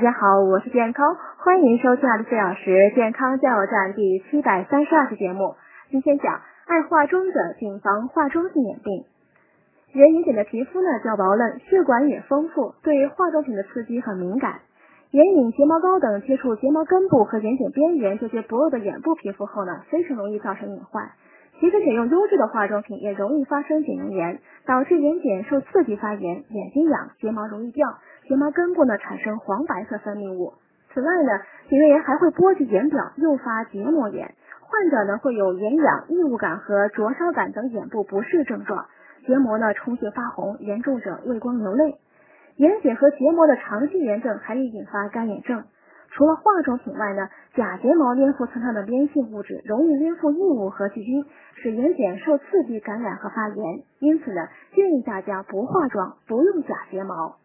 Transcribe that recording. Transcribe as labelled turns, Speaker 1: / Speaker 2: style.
Speaker 1: 大家好，我是健康，欢迎收听二十四小时健康加油站第七百三十二期节目。今天讲爱化妆的谨防化妆性眼病。人眼睑的皮肤呢较薄嫩，血管也丰富，对化妆品的刺激很敏感。眼影、睫毛膏等接触睫毛根部和眼睑边缘这些薄弱的眼部皮肤后呢，非常容易造成隐患。即使选用优质的化妆品，也容易发生睑囊炎，导致眼睑受刺激发炎，眼睛痒，睫毛容易掉，睫毛根部呢产生黄白色分泌物。此外呢，睑囊炎还会波及眼表，诱发结膜炎，患者呢会有眼痒、异物感和灼烧感等眼部不适症状，结膜呢充血发红，严重者畏光流泪。眼睑和结膜的长期炎症还易引发干眼症。除了化妆品外呢，假睫毛粘附身上的粘性物质容易粘附异物和细菌，使眼睑受刺激感染和发炎。因此呢，建议大家不化妆，不用假睫毛。